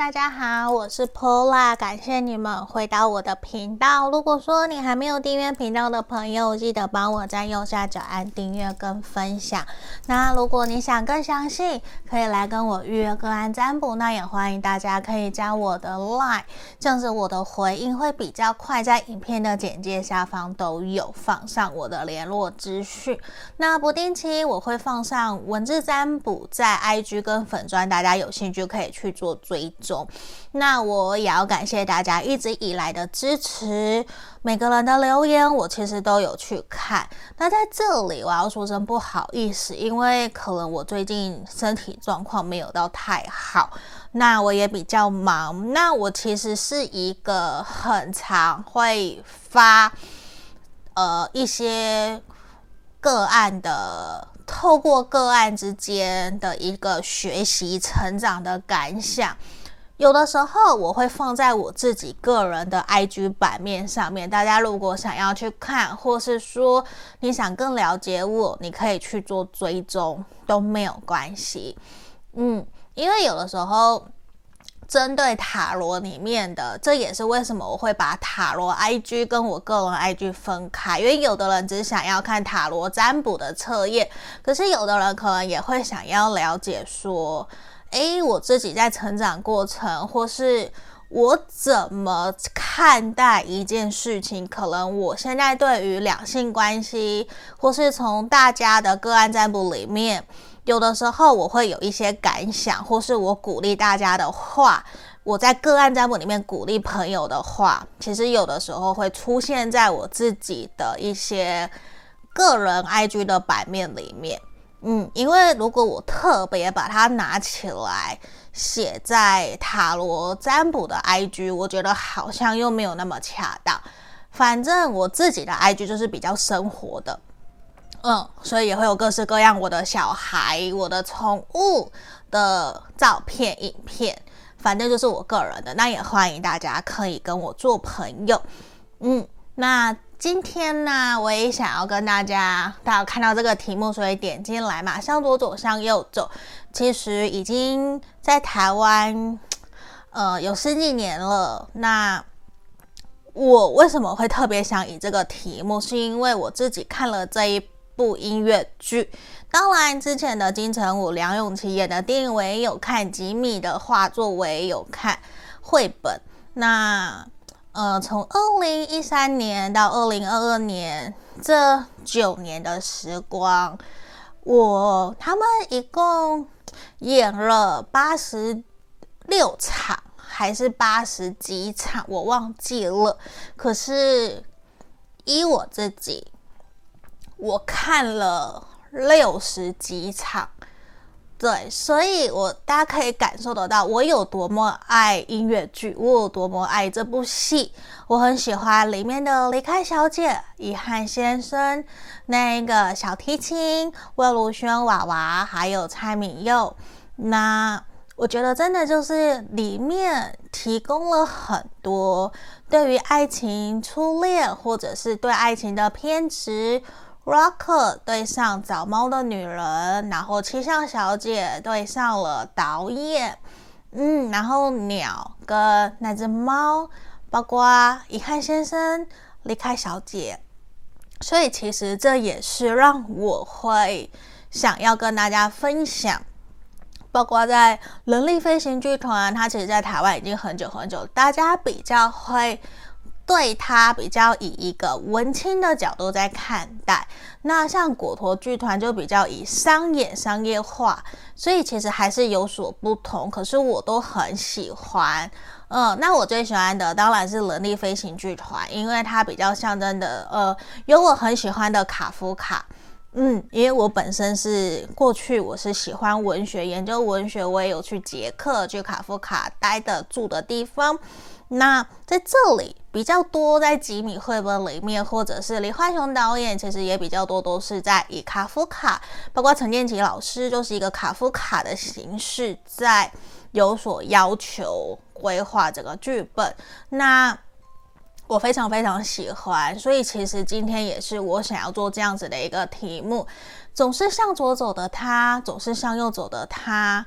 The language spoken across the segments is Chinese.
大家好，我是 Pola，感谢你们回到我的频道。如果说你还没有订阅频道的朋友，记得帮我在右下角按订阅跟分享。那如果你想更详细，可以来跟我预约个案占卜。那也欢迎大家可以加我的 Line，这样子我的回应会比较快，在影片的简介下方都有放上我的联络资讯。那不定期我会放上文字占卜在 IG 跟粉专，大家有兴趣可以去做追踪那我也要感谢大家一直以来的支持，每个人的留言我其实都有去看。那在这里我要说声不好意思，因为可能我最近身体状况没有到太好，那我也比较忙。那我其实是一个很常会发呃一些个案的，透过个案之间的一个学习成长的感想。有的时候我会放在我自己个人的 IG 版面上面，大家如果想要去看，或是说你想更了解我，你可以去做追踪都没有关系。嗯，因为有的时候针对塔罗里面的，这也是为什么我会把塔罗 IG 跟我个人 IG 分开，因为有的人只想要看塔罗占卜的测验，可是有的人可能也会想要了解说。诶，我自己在成长过程，或是我怎么看待一件事情，可能我现在对于两性关系，或是从大家的个案占卜里面，有的时候我会有一些感想，或是我鼓励大家的话，我在个案占卜里面鼓励朋友的话，其实有的时候会出现在我自己的一些个人 IG 的版面里面。嗯，因为如果我特别把它拿起来写在塔罗占卜的 IG，我觉得好像又没有那么恰当。反正我自己的 IG 就是比较生活的，嗯，所以也会有各式各样我的小孩、我的宠物的照片、影片，反正就是我个人的。那也欢迎大家可以跟我做朋友，嗯，那。今天呢，我也想要跟大家，大家看到这个题目，所以点进来嘛，向左走，向右走。其实已经在台湾，呃，有十几年了。那我为什么会特别想以这个题目？是因为我自己看了这一部音乐剧。当然，之前的金城武、梁咏琪演的电影我也有看，吉米的画作我也有看，绘本。那。呃，从二零一三年到二零二二年这九年的时光，我他们一共演了八十六场还是八十几场，我忘记了。可是依我自己，我看了六十几场。对，所以我大家可以感受得到我有多么爱音乐剧，我有多么爱这部戏。我很喜欢里面的离开小姐、遗憾先生，那个小提琴魏如萱娃娃，还有蔡旻佑。那我觉得真的就是里面提供了很多对于爱情初恋，或者是对爱情的偏执。Rocker 对上找猫的女人，然后气象小姐对上了导演，嗯，然后鸟跟那只猫，包括遗憾先生离开小姐，所以其实这也是让我会想要跟大家分享，包括在人力飞行剧团，它其实在台湾已经很久很久，大家比较会。对他比较以一个文青的角度在看待，那像果陀剧团就比较以商演商业化，所以其实还是有所不同。可是我都很喜欢，嗯，那我最喜欢的当然是人力飞行剧团，因为它比较象征的，呃，有我很喜欢的卡夫卡，嗯，因为我本身是过去我是喜欢文学，研究文学，我也有去捷克去卡夫卡待的住的地方。那在这里比较多，在吉米绘本里面，或者是李焕雄导演，其实也比较多，都是在以卡夫卡，包括陈建奇老师，就是一个卡夫卡的形式，在有所要求规划这个剧本。那我非常非常喜欢，所以其实今天也是我想要做这样子的一个题目：总是向左走的他，总是向右走的他。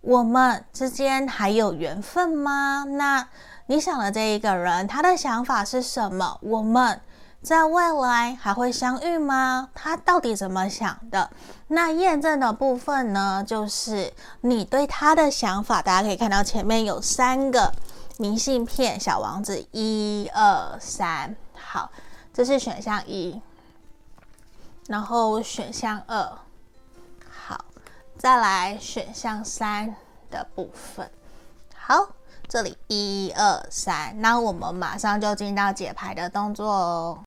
我们之间还有缘分吗？那你想的这一个人，他的想法是什么？我们在未来还会相遇吗？他到底怎么想的？那验证的部分呢，就是你对他的想法。大家可以看到前面有三个明信片，小王子，一二三，好，这是选项一，然后选项二。好再来选项三的部分，好，这里一二三，那我们马上就进到解牌的动作哦。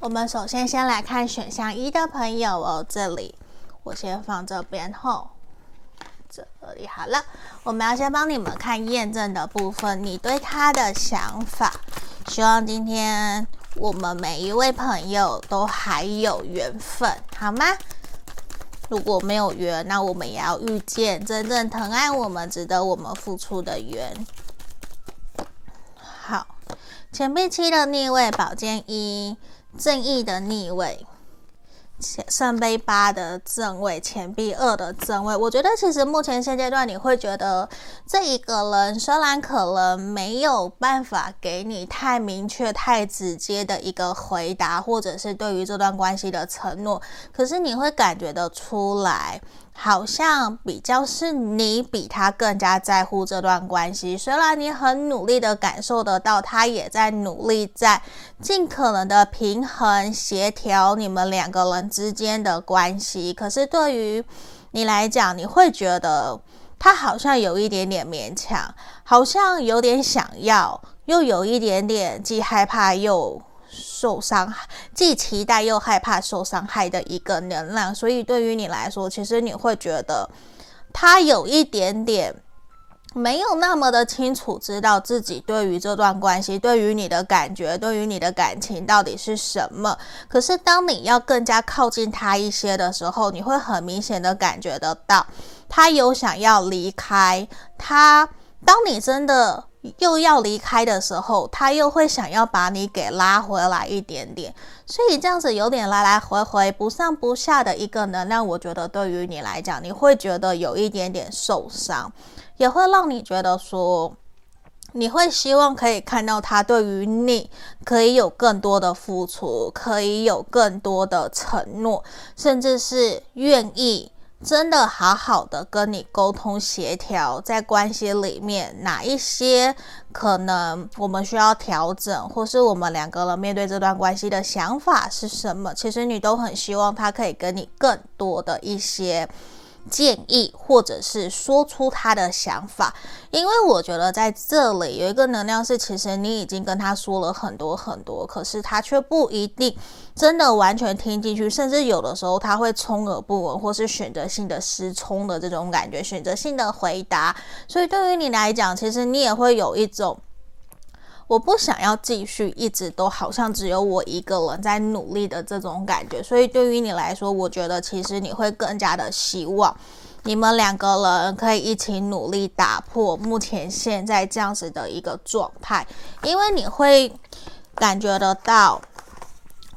我们首先先来看选项一的朋友哦，这里我先放这边后，这里好了，我们要先帮你们看验证的部分，你对他的想法，希望今天。我们每一位朋友都还有缘分，好吗？如果没有缘，那我们也要遇见真正疼爱我们、值得我们付出的缘。好，钱币七的逆位，宝剑一，正义的逆位。圣杯八的正位，钱币二的正位，我觉得其实目前现阶段你会觉得这一个人虽然可能没有办法给你太明确、太直接的一个回答，或者是对于这段关系的承诺，可是你会感觉得出来。好像比较是你比他更加在乎这段关系，虽然你很努力的感受得到，他也在努力在尽可能的平衡协调你们两个人之间的关系，可是对于你来讲，你会觉得他好像有一点点勉强，好像有点想要，又有一点点既害怕又。受伤害，既期待又害怕受伤害的一个能量，所以对于你来说，其实你会觉得他有一点点没有那么的清楚，知道自己对于这段关系、对于你的感觉、对于你的感情到底是什么。可是当你要更加靠近他一些的时候，你会很明显的感觉得到，他有想要离开他。当你真的又要离开的时候，他又会想要把你给拉回来一点点，所以这样子有点来来回回、不上不下的一个能量，我觉得对于你来讲，你会觉得有一点点受伤，也会让你觉得说，你会希望可以看到他对于你可以有更多的付出，可以有更多的承诺，甚至是愿意。真的好好的跟你沟通协调，在关系里面哪一些可能我们需要调整，或是我们两个人面对这段关系的想法是什么？其实你都很希望他可以跟你更多的一些。建议，或者是说出他的想法，因为我觉得在这里有一个能量是，其实你已经跟他说了很多很多，可是他却不一定真的完全听进去，甚至有的时候他会充耳不闻，或是选择性的失聪的这种感觉，选择性的回答。所以对于你来讲，其实你也会有一种。我不想要继续一直都好像只有我一个人在努力的这种感觉，所以对于你来说，我觉得其实你会更加的希望你们两个人可以一起努力打破目前现在这样子的一个状态，因为你会感觉得到，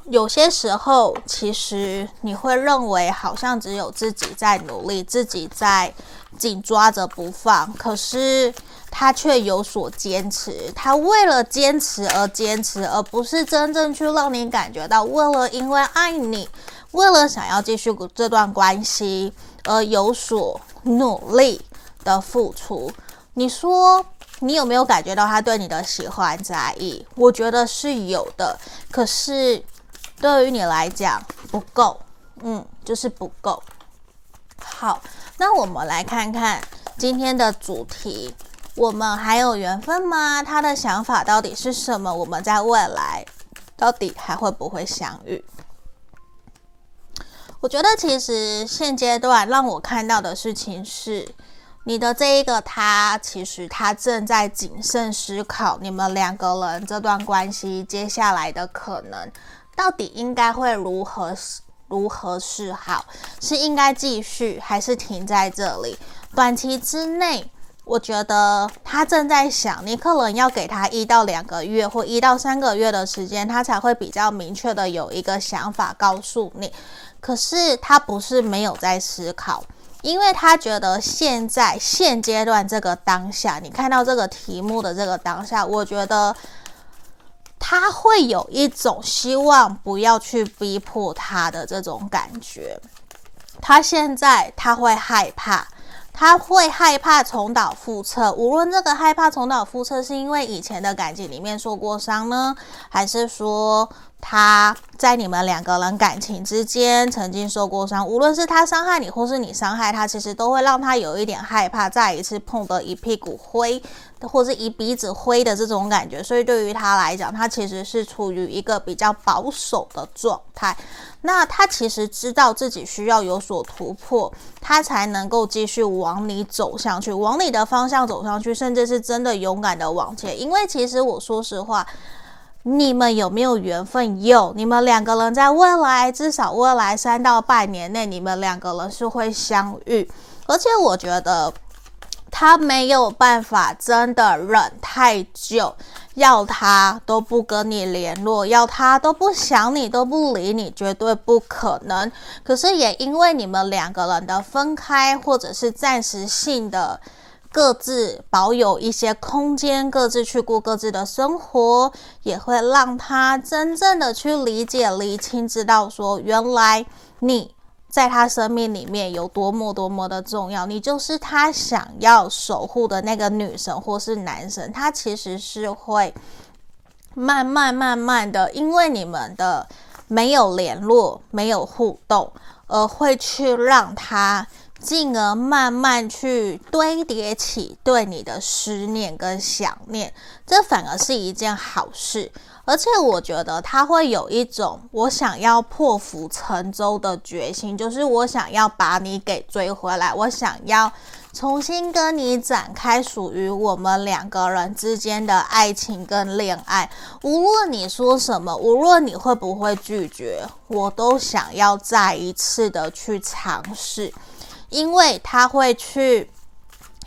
有些时候其实你会认为好像只有自己在努力，自己在紧抓着不放，可是。他却有所坚持，他为了坚持而坚持，而不是真正去让你感觉到，为了因为爱你，为了想要继续这段关系而有所努力的付出。你说你有没有感觉到他对你的喜欢在意？我觉得是有的，可是对于你来讲不够，嗯，就是不够。好，那我们来看看今天的主题。我们还有缘分吗？他的想法到底是什么？我们在未来到底还会不会相遇？我觉得其实现阶段让我看到的事情是，你的这一个他，其实他正在谨慎思考你们两个人这段关系接下来的可能，到底应该会如何如何是好？是应该继续还是停在这里？短期之内。我觉得他正在想，你可能要给他一到两个月或一到三个月的时间，他才会比较明确的有一个想法告诉你。可是他不是没有在思考，因为他觉得现在现阶段这个当下，你看到这个题目的这个当下，我觉得他会有一种希望不要去逼迫他的这种感觉。他现在他会害怕。他会害怕重蹈覆辙，无论这个害怕重蹈覆辙是因为以前的感情里面受过伤呢，还是说他在你们两个人感情之间曾经受过伤，无论是他伤害你，或是你伤害他，其实都会让他有一点害怕，再一次碰得一屁股灰，或是一鼻子灰的这种感觉。所以对于他来讲，他其实是处于一个比较保守的状态。那他其实知道自己需要有所突破，他才能够继续往你走上去，往你的方向走上去，甚至是真的勇敢的往前。因为其实我说实话，你们有没有缘分？有，你们两个人在未来，至少未来三到半年内，你们两个人是会相遇。而且我觉得他没有办法真的忍太久。要他都不跟你联络，要他都不想你，都不理你，绝对不可能。可是也因为你们两个人的分开，或者是暂时性的各自保有一些空间，各自去过各自的生活，也会让他真正的去理解、理清，知道说原来你。在他生命里面有多么多么的重要，你就是他想要守护的那个女神或是男神，他其实是会慢慢慢慢的，因为你们的没有联络、没有互动，而会去让他进而慢慢去堆叠起对你的思念跟想念，这反而是一件好事。而且我觉得他会有一种我想要破釜沉舟的决心，就是我想要把你给追回来，我想要重新跟你展开属于我们两个人之间的爱情跟恋爱。无论你说什么，无论你会不会拒绝，我都想要再一次的去尝试，因为他会去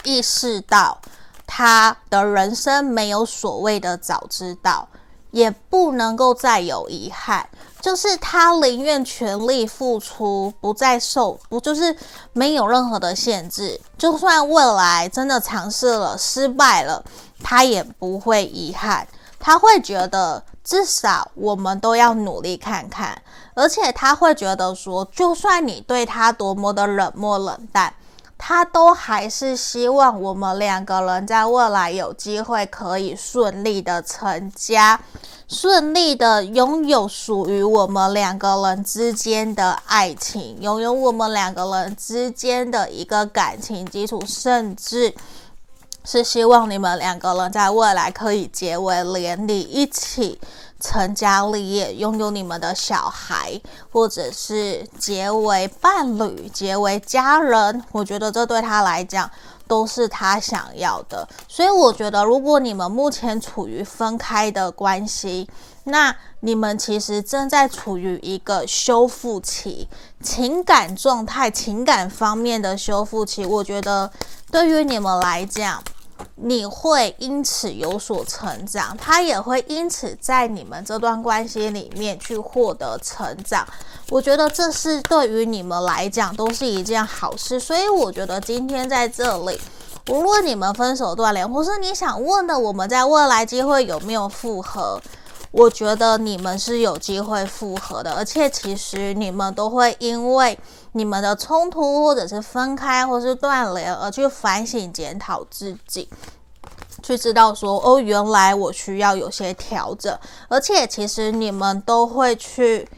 意识到他的人生没有所谓的早知道。也不能够再有遗憾，就是他宁愿全力付出，不再受，不就是没有任何的限制。就算未来真的尝试了失败了，他也不会遗憾。他会觉得至少我们都要努力看看，而且他会觉得说，就算你对他多么的冷漠冷淡。他都还是希望我们两个人在未来有机会可以顺利的成家，顺利的拥有属于我们两个人之间的爱情，拥有我们两个人之间的一个感情基础，甚至是希望你们两个人在未来可以结为连理，一起。成家立业，拥有你们的小孩，或者是结为伴侣、结为家人，我觉得这对他来讲都是他想要的。所以，我觉得如果你们目前处于分开的关系，那你们其实正在处于一个修复期，情感状态、情感方面的修复期。我觉得对于你们来讲。你会因此有所成长，他也会因此在你们这段关系里面去获得成长。我觉得这是对于你们来讲都是一件好事。所以我觉得今天在这里，无论你们分手断联，或是你想问的我们在未来机会有没有复合，我觉得你们是有机会复合的，而且其实你们都会因为。你们的冲突，或者是分开，或是断联，而去反省检讨自己，去知道说，哦，原来我需要有些调整。而且，其实你们都会去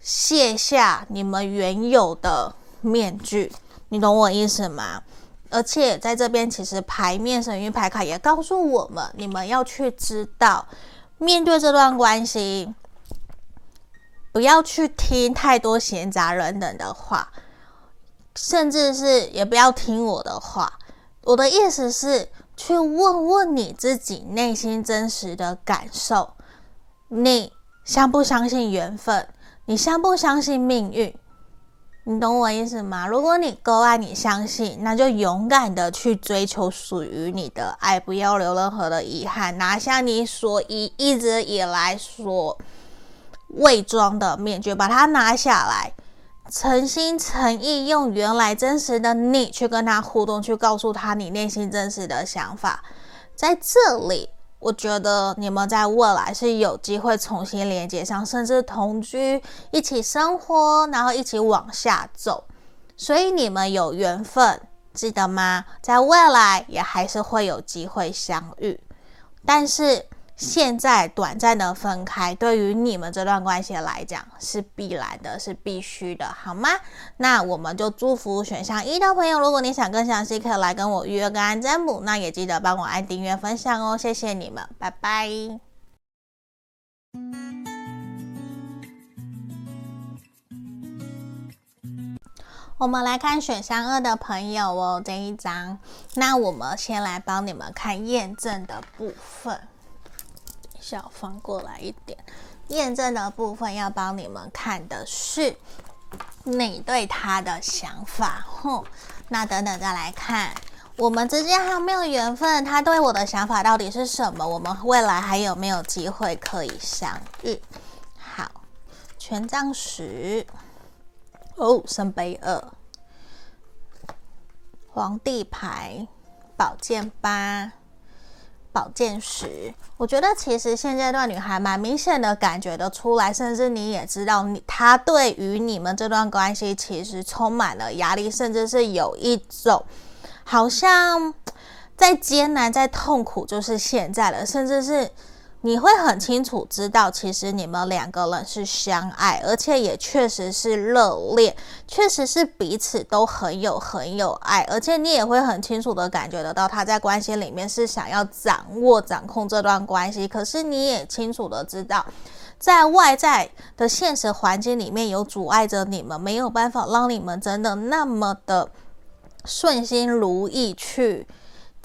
卸下你们原有的面具，你懂我意思吗？而且，在这边，其实牌面神諭牌卡也告诉我们，你们要去知道，面对这段关系。不要去听太多闲杂人等的话，甚至是也不要听我的话。我的意思是，去问问你自己内心真实的感受。你相不相信缘分？你相不相信命运？你懂我意思吗？如果你够爱你相信，那就勇敢的去追求属于你的爱，不要留任何的遗憾，拿下你所一一直以来所伪装的面具，把它拿下来，诚心诚意用原来真实的你去跟他互动，去告诉他你内心真实的想法，在这里。我觉得你们在未来是有机会重新连接上，甚至同居、一起生活，然后一起往下走。所以你们有缘分，记得吗？在未来也还是会有机会相遇，但是。现在短暂的分开，对于你们这段关系来讲是必然的，是必须的，好吗？那我们就祝福选项一的朋友。如果你想更详细，可以来跟我预约个安占卜。那也记得帮我按订阅、分享哦，谢谢你们，拜拜。我们来看选项二的朋友哦，这一张。那我们先来帮你们看验证的部分。小方过来一点，验证的部分要帮你们看的是你对他的想法。哼，那等等再来看，我们之间还有没有缘分？他对我的想法到底是什么？我们未来还有没有机会可以相遇？好，权杖十，哦，圣杯二，皇帝牌，宝剑八。保健食，我觉得其实现阶段女孩蛮明显的感觉得出来，甚至你也知道你，你她对于你们这段关系其实充满了压力，甚至是有一种好像在艰难、在痛苦，就是现在了，甚至是。你会很清楚知道，其实你们两个人是相爱，而且也确实是热恋，确实是彼此都很有很有爱，而且你也会很清楚的感觉得到，他在关系里面是想要掌握、掌控这段关系。可是你也清楚的知道，在外在的现实环境里面有阻碍着你们，没有办法让你们真的那么的顺心如意去。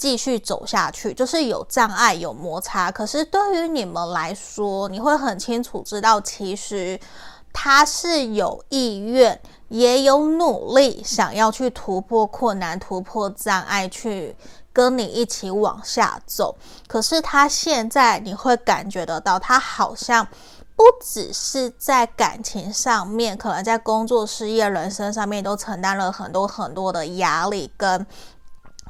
继续走下去，就是有障碍、有摩擦。可是对于你们来说，你会很清楚知道，其实他是有意愿，也有努力，想要去突破困难、突破障碍，去跟你一起往下走。可是他现在，你会感觉得到，他好像不只是在感情上面，可能在工作、事业、人生上面都承担了很多很多的压力跟。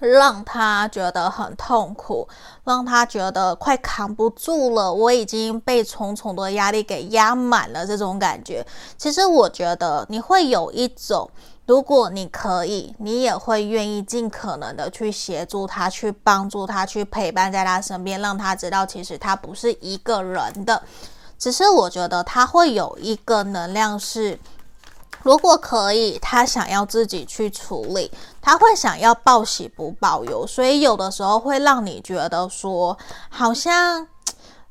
让他觉得很痛苦，让他觉得快扛不住了。我已经被重重的压力给压满了，这种感觉。其实我觉得你会有一种，如果你可以，你也会愿意尽可能的去协助他，去帮助他，去陪伴在他身边，让他知道其实他不是一个人的。只是我觉得他会有一个能量是。如果可以，他想要自己去处理，他会想要报喜不报忧，所以有的时候会让你觉得说，好像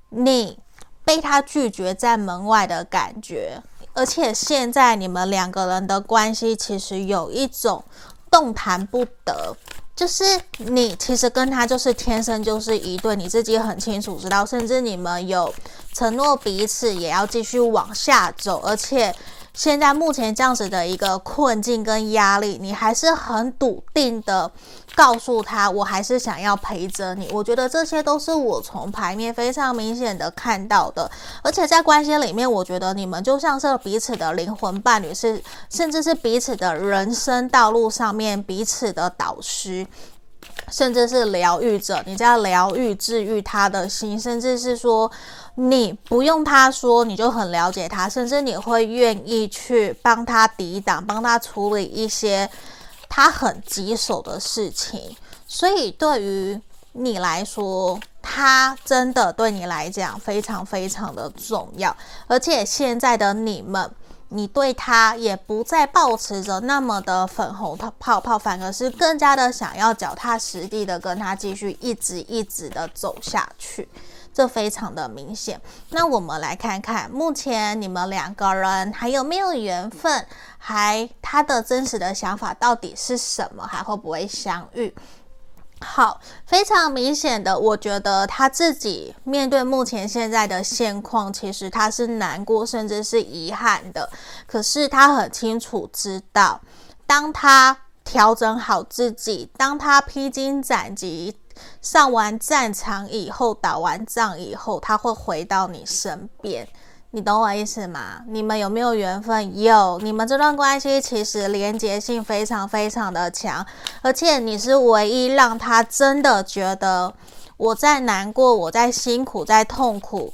你被他拒绝在门外的感觉。而且现在你们两个人的关系其实有一种动弹不得，就是你其实跟他就是天生就是一对，你自己很清楚知道，甚至你们有承诺彼此也要继续往下走，而且。现在目前这样子的一个困境跟压力，你还是很笃定的告诉他，我还是想要陪着你。我觉得这些都是我从牌面非常明显的看到的，而且在关系里面，我觉得你们就像是彼此的灵魂伴侣，是甚至是彼此的人生道路上面彼此的导师。甚至是疗愈者，你在疗愈、治愈他的心，甚至是说你不用他说，你就很了解他，甚至你会愿意去帮他抵挡、帮他处理一些他很棘手的事情。所以对于你来说，他真的对你来讲非常非常的重要，而且现在的你们。你对他也不再抱持着那么的粉红泡泡，反而是更加的想要脚踏实地的跟他继续一直一直的走下去，这非常的明显。那我们来看看，目前你们两个人还有没有缘分？还他的真实的想法到底是什么？还会不会相遇？好，非常明显的，我觉得他自己面对目前现在的现况，其实他是难过，甚至是遗憾的。可是他很清楚知道，当他调整好自己，当他披荆斩棘上完战场以后，打完仗以后，他会回到你身边。你懂我意思吗？你们有没有缘分？有，你们这段关系其实连结性非常非常的强，而且你是唯一让他真的觉得我在难过，我在辛苦，在痛苦。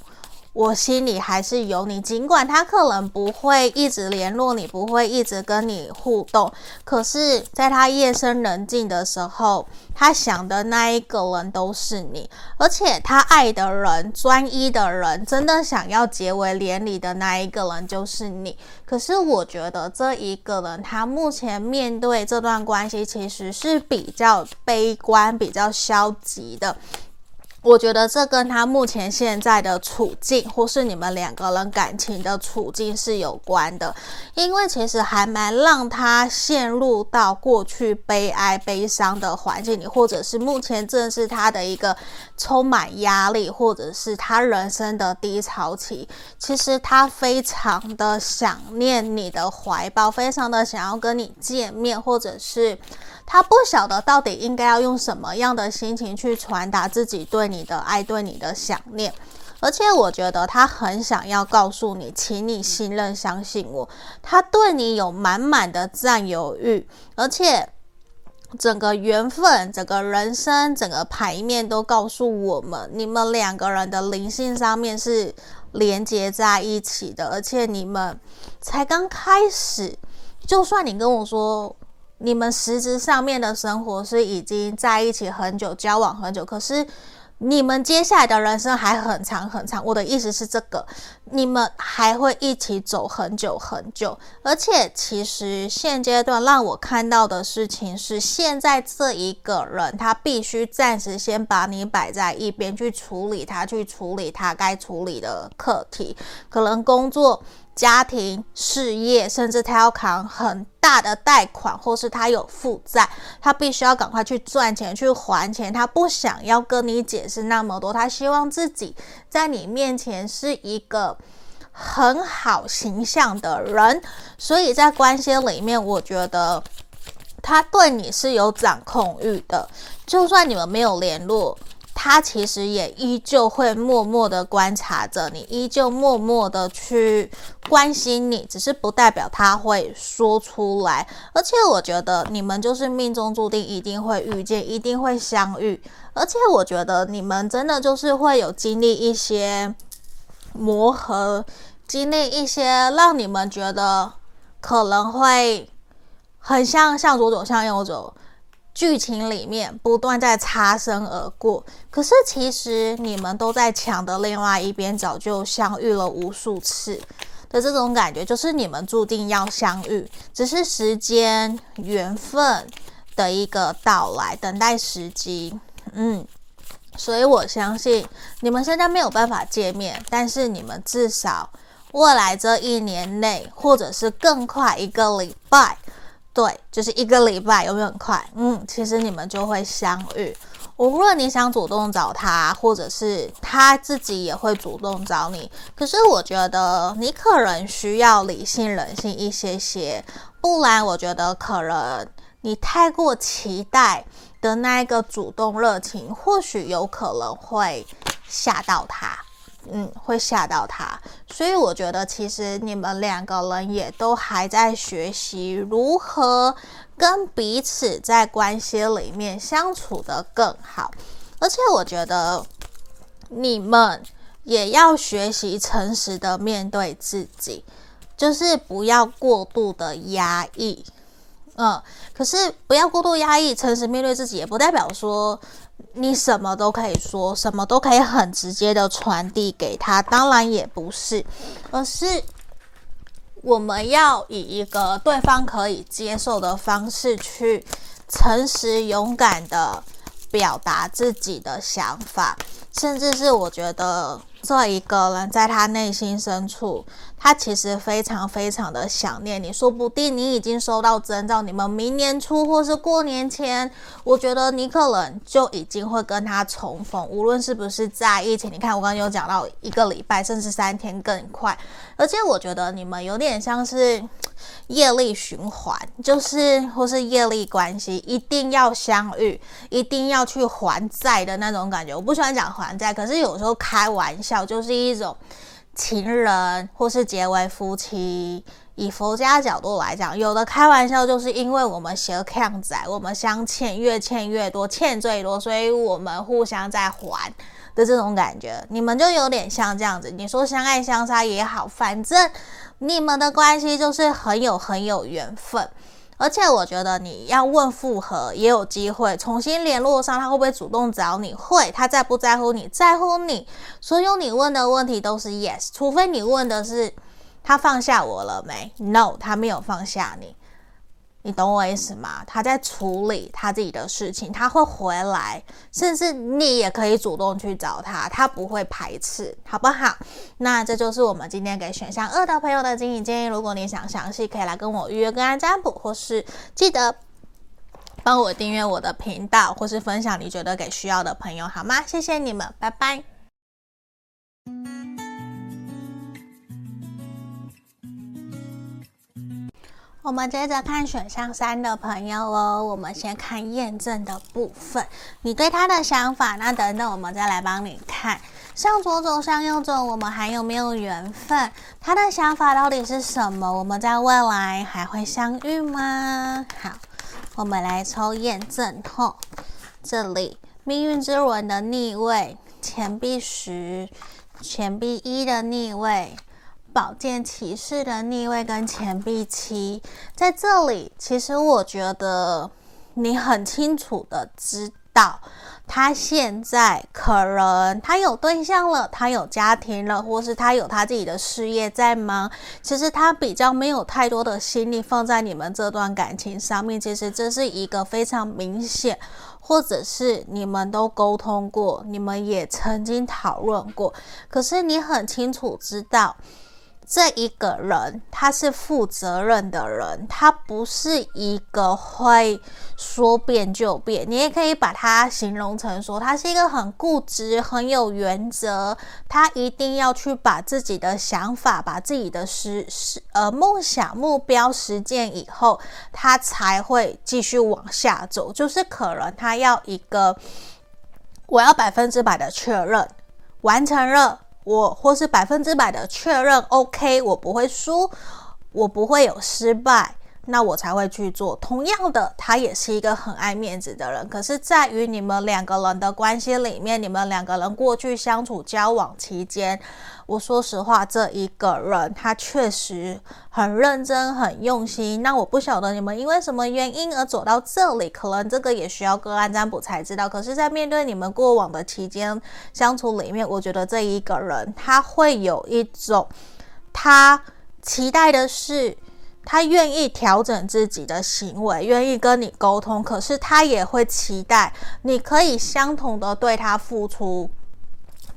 我心里还是有你，尽管他可能不会一直联络你，不会一直跟你互动，可是，在他夜深人静的时候，他想的那一个人都是你，而且他爱的人、专一的人、真的想要结为连理的那一个人就是你。可是，我觉得这一个人，他目前面对这段关系，其实是比较悲观、比较消极的。我觉得这跟他目前现在的处境，或是你们两个人感情的处境是有关的，因为其实还蛮让他陷入到过去悲哀、悲伤的环境里，或者是目前正是他的一个充满压力，或者是他人生的低潮期。其实他非常的想念你的怀抱，非常的想要跟你见面，或者是。他不晓得到底应该要用什么样的心情去传达自己对你你的爱、对你的想念，而且我觉得他很想要告诉你，请你信任、相信我。他对你有满满的占有欲，而且整个缘分、整个人生、整个牌面都告诉我们，你们两个人的灵性上面是连接在一起的，而且你们才刚开始。就算你跟我说。你们实质上面的生活是已经在一起很久，交往很久，可是你们接下来的人生还很长很长。我的意思是这个，你们还会一起走很久很久。而且，其实现阶段让我看到的事情是，现在这一个人他必须暂时先把你摆在一边去处理他，去处理他该处理的课题，可能工作。家庭、事业，甚至他要扛很大的贷款，或是他有负债，他必须要赶快去赚钱去还钱。他不想要跟你解释那么多，他希望自己在你面前是一个很好形象的人。所以在关系里面，我觉得他对你是有掌控欲的，就算你们没有联络。他其实也依旧会默默的观察着你，依旧默默的去关心你，只是不代表他会说出来。而且我觉得你们就是命中注定一定会遇见，一定会相遇。而且我觉得你们真的就是会有经历一些磨合，经历一些让你们觉得可能会很像向左走，向右走。剧情里面不断在擦身而过，可是其实你们都在墙的另外一边，早就相遇了无数次的这种感觉，就是你们注定要相遇，只是时间缘分的一个到来，等待时机。嗯，所以我相信你们现在没有办法见面，但是你们至少未来这一年内，或者是更快一个礼拜。对，就是一个礼拜，有没有很快？嗯，其实你们就会相遇。无论你想主动找他，或者是他自己也会主动找你。可是我觉得你可能需要理性、人性一些些，不然我觉得可能你太过期待的那一个主动热情，或许有可能会吓到他。嗯，会吓到他，所以我觉得其实你们两个人也都还在学习如何跟彼此在关系里面相处得更好，而且我觉得你们也要学习诚实的面对自己，就是不要过度的压抑，嗯，可是不要过度压抑，诚实面对自己也不代表说。你什么都可以说，什么都可以很直接的传递给他，当然也不是，而是我们要以一个对方可以接受的方式去诚实勇敢的表达自己的想法，甚至是我觉得这一个人在他内心深处，他其实非常非常的想念你。说不定你已经收到征兆，你们明年初或是过年前，我觉得你可能就已经会跟他重逢。无论是不是在一起，你看我刚刚有讲到一个礼拜，甚至三天更快。而且我觉得你们有点像是业力循环，就是或是业力关系，一定要相遇，一定要去还债的那种感觉。我不喜欢讲还债，可是有时候开玩笑就是一种情人或是结为夫妻。以佛家角度来讲，有的开玩笑就是因为我们相欠债，我们相欠，越欠越多，欠最多，所以我们互相在还。的这种感觉，你们就有点像这样子。你说相爱相杀也好，反正你们的关系就是很有很有缘分。而且我觉得你要问复合也有机会重新联络上，他会不会主动找你？会，他在不在乎你？在乎你。所有你问的问题都是 yes，除非你问的是他放下我了没？No，他没有放下你。你懂我意思吗？他在处理他自己的事情，他会回来，甚至你也可以主动去找他，他不会排斥，好不好？那这就是我们今天给选项二的朋友的经营建议。如果你想详细，可以来跟我预约个案占卜，或是记得帮我订阅我的频道，或是分享你觉得给需要的朋友，好吗？谢谢你们，拜拜。我们接着看选项三的朋友哦，我们先看验证的部分，你对他的想法，那等等我们再来帮你看，向左走，向右走，我们还有没有缘分？他的想法到底是什么？我们在未来还会相遇吗？好，我们来抽验证后，这里命运之轮的逆位，钱币十，钱币一的逆位。宝剑骑士的逆位跟钱币七在这里，其实我觉得你很清楚的知道，他现在可能他有对象了，他有家庭了，或是他有他自己的事业在忙。其实他比较没有太多的心力放在你们这段感情上面。其实这是一个非常明显，或者是你们都沟通过，你们也曾经讨论过。可是你很清楚知道。这一个人，他是负责任的人，他不是一个会说变就变。你也可以把他形容成说，他是一个很固执、很有原则，他一定要去把自己的想法、把自己的实实呃梦想、目标实践以后，他才会继续往下走。就是可能他要一个，我要百分之百的确认，完成了。我或是百分之百的确认，OK，我不会输，我不会有失败。那我才会去做。同样的，他也是一个很爱面子的人。可是，在于你们两个人的关系里面，你们两个人过去相处交往期间，我说实话，这一个人他确实很认真、很用心。那我不晓得你们因为什么原因而走到这里，可能这个也需要个案占卜才知道。可是，在面对你们过往的期间相处里面，我觉得这一个人他会有一种他期待的是。他愿意调整自己的行为，愿意跟你沟通，可是他也会期待你可以相同的对他付出。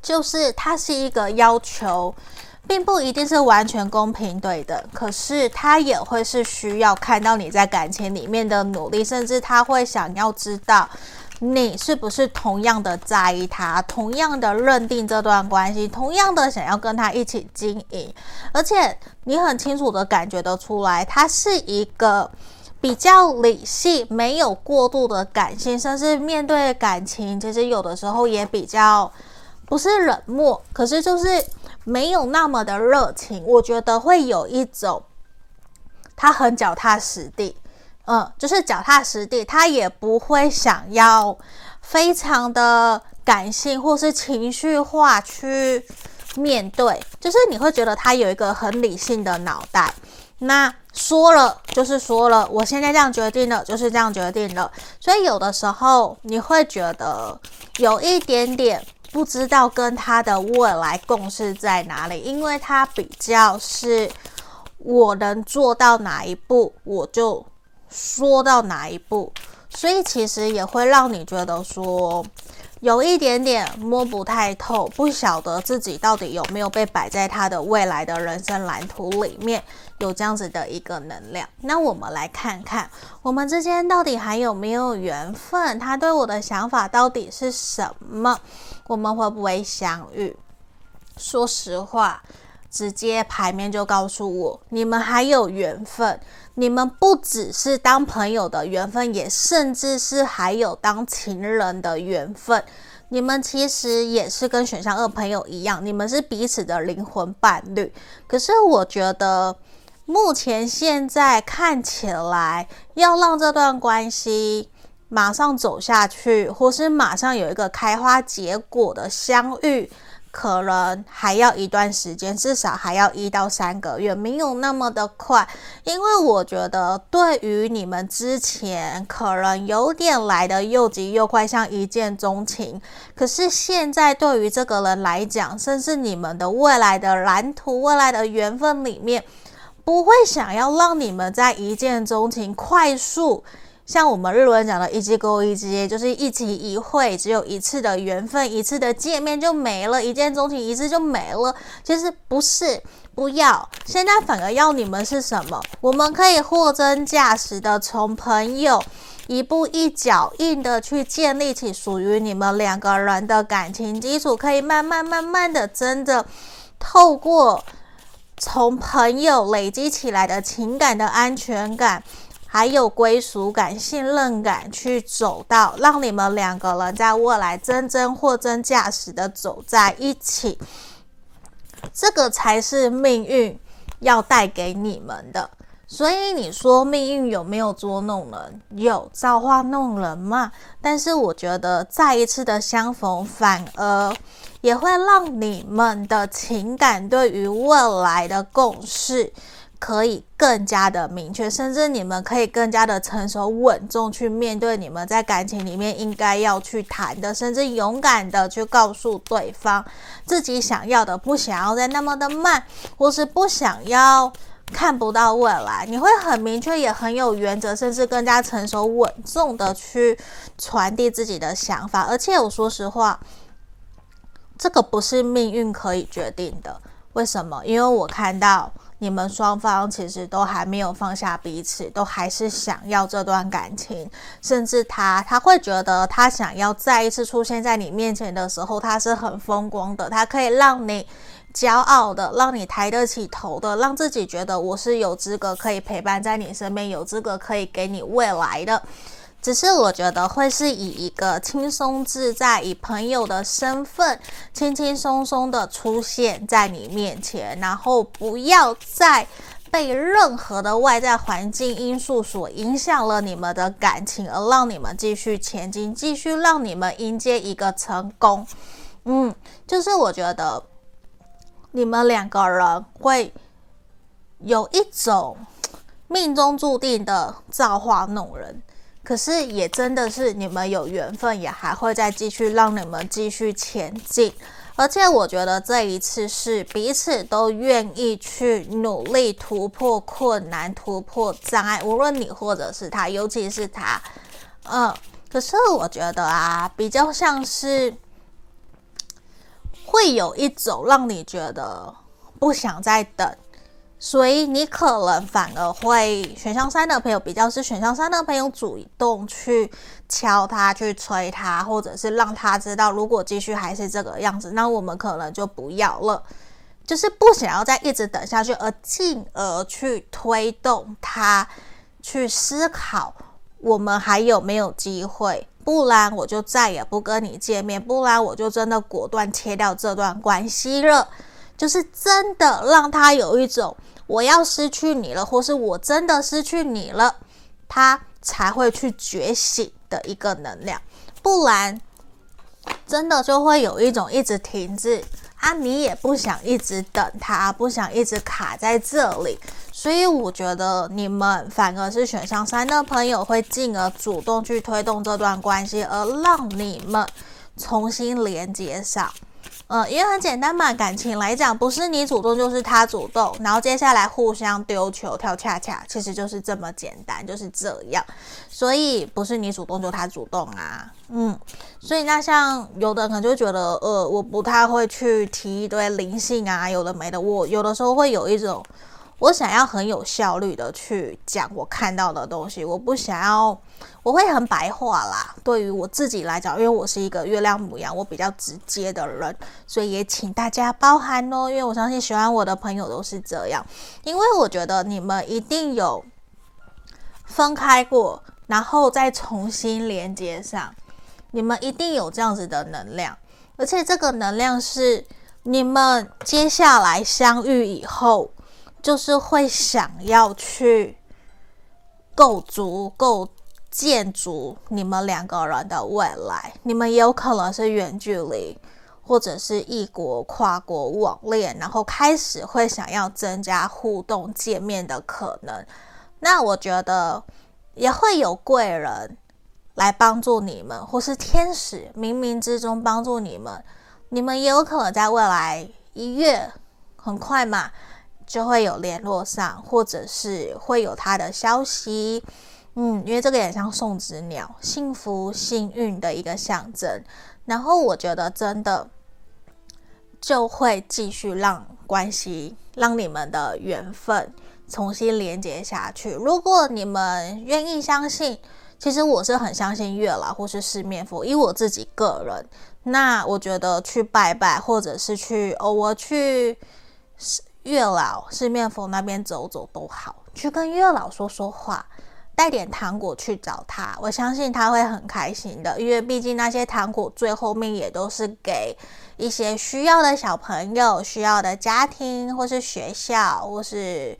就是他是一个要求，并不一定是完全公平对的，可是他也会是需要看到你在感情里面的努力，甚至他会想要知道。你是不是同样的在意他，同样的认定这段关系，同样的想要跟他一起经营？而且你很清楚的感觉得出来，他是一个比较理性，没有过度的感性，甚至面对感情，其实有的时候也比较不是冷漠，可是就是没有那么的热情。我觉得会有一种他很脚踏实地。嗯，就是脚踏实地，他也不会想要非常的感性或是情绪化去面对，就是你会觉得他有一个很理性的脑袋，那说了就是说了，我现在这样决定了，就是这样决定了，所以有的时候你会觉得有一点点不知道跟他的未来共识在哪里，因为他比较是我能做到哪一步，我就。说到哪一步，所以其实也会让你觉得说，有一点点摸不太透，不晓得自己到底有没有被摆在他的未来的人生蓝图里面，有这样子的一个能量。那我们来看看，我们之间到底还有没有缘分？他对我的想法到底是什么？我们会不会相遇？说实话，直接牌面就告诉我，你们还有缘分。你们不只是当朋友的缘分，也甚至是还有当情人的缘分。你们其实也是跟选项二朋友一样，你们是彼此的灵魂伴侣。可是我觉得，目前现在看起来，要让这段关系马上走下去，或是马上有一个开花结果的相遇。可能还要一段时间，至少还要一到三个月，没有那么的快。因为我觉得，对于你们之前可能有点来得又急又快，像一见钟情。可是现在对于这个人来讲，甚至你们的未来的蓝图、未来的缘分里面，不会想要让你们在一见钟情、快速。像我们日文讲的“一期一会”，就是一期一会，只有一次的缘分，一次的见面就没了，一见钟情一次就没了。其实不是，不要。现在反而要你们是什么？我们可以货真价实的从朋友一步一脚印的去建立起属于你们两个人的感情基础，可以慢慢慢慢的真的透过从朋友累积起来的情感的安全感。还有归属感、信任感，去走到让你们两个人在未来真正货真价实的走在一起，这个才是命运要带给你们的。所以你说命运有没有捉弄人？有，造化弄人嘛。但是我觉得再一次的相逢，反而也会让你们的情感对于未来的共识。可以更加的明确，甚至你们可以更加的成熟稳重去面对你们在感情里面应该要去谈的，甚至勇敢的去告诉对方自己想要的，不想要再那么的慢，或是不想要看不到未来。你会很明确，也很有原则，甚至更加成熟稳重的去传递自己的想法。而且我说实话，这个不是命运可以决定的。为什么？因为我看到。你们双方其实都还没有放下彼此，都还是想要这段感情，甚至他他会觉得他想要再一次出现在你面前的时候，他是很风光的，他可以让你骄傲的，让你抬得起头的，让自己觉得我是有资格可以陪伴在你身边，有资格可以给你未来的。只是我觉得会是以一个轻松自在、以朋友的身份，轻轻松松的出现在你面前，然后不要再被任何的外在环境因素所影响了你们的感情，而让你们继续前进，继续让你们迎接一个成功。嗯，就是我觉得你们两个人会有一种命中注定的造化弄人。可是也真的是你们有缘分，也还会再继续让你们继续前进。而且我觉得这一次是彼此都愿意去努力突破困难、突破障碍，无论你或者是他，尤其是他。嗯，可是我觉得啊，比较像是会有一种让你觉得不想再等。所以你可能反而会选项三的朋友比较是选项三的朋友主动去敲他、去催他，或者是让他知道，如果继续还是这个样子，那我们可能就不要了，就是不想要再一直等下去，而进而去推动他去思考，我们还有没有机会？不然我就再也不跟你见面，不然我就真的果断切掉这段关系了。就是真的让他有一种我要失去你了，或是我真的失去你了，他才会去觉醒的一个能量。不然，真的就会有一种一直停滞啊，你也不想一直等他，不想一直卡在这里。所以我觉得你们反而是选项三的朋友会进而主动去推动这段关系，而让你们重新连接上。嗯，因为很简单嘛，感情来讲，不是你主动就是他主动，然后接下来互相丢球跳恰恰，其实就是这么简单，就是这样。所以不是你主动就他主动啊，嗯。所以那像有的人可能就觉得，呃，我不太会去提一堆灵性啊，有的没的，我有的时候会有一种。我想要很有效率的去讲我看到的东西，我不想要，我会很白话啦。对于我自己来讲，因为我是一个月亮母羊，我比较直接的人，所以也请大家包涵哦。因为我相信喜欢我的朋友都是这样，因为我觉得你们一定有分开过，然后再重新连接上，你们一定有这样子的能量，而且这个能量是你们接下来相遇以后。就是会想要去构筑、构建筑你们两个人的未来。你们也有可能是远距离，或者是异国跨国网恋，然后开始会想要增加互动、见面的可能。那我觉得也会有贵人来帮助你们，或是天使冥冥之中帮助你们。你们也有可能在未来一月，很快嘛。就会有联络上，或者是会有他的消息，嗯，因为这个也像送子鸟，幸福幸运的一个象征。然后我觉得真的就会继续让关系，让你们的缘分重新连接下去。如果你们愿意相信，其实我是很相信月老或是四面佛，以我自己个人，那我觉得去拜拜，或者是去偶尔去。月老、四面佛那边走走都好，去跟月老说说话，带点糖果去找他，我相信他会很开心的。因为毕竟那些糖果最后面也都是给一些需要的小朋友、需要的家庭，或是学校，或是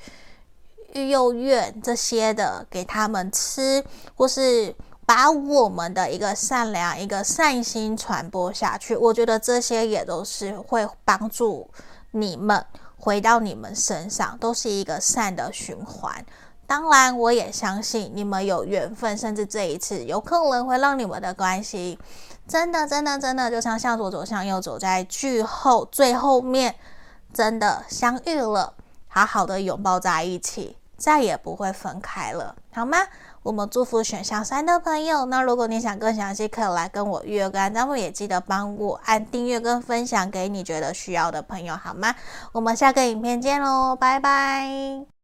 育幼院这些的，给他们吃，或是把我们的一个善良、一个善心传播下去。我觉得这些也都是会帮助你们。回到你们身上都是一个善的循环。当然，我也相信你们有缘分，甚至这一次有可能会让你们的关系真的、真的、真的，就像向左走，向右走，在剧后最后面真的相遇了，好好的拥抱在一起，再也不会分开了，好吗？我们祝福选项三的朋友。那如果你想更详细，可以来跟我预约个案，咱们也记得帮我按订阅跟分享给你觉得需要的朋友，好吗？我们下个影片见喽，拜拜。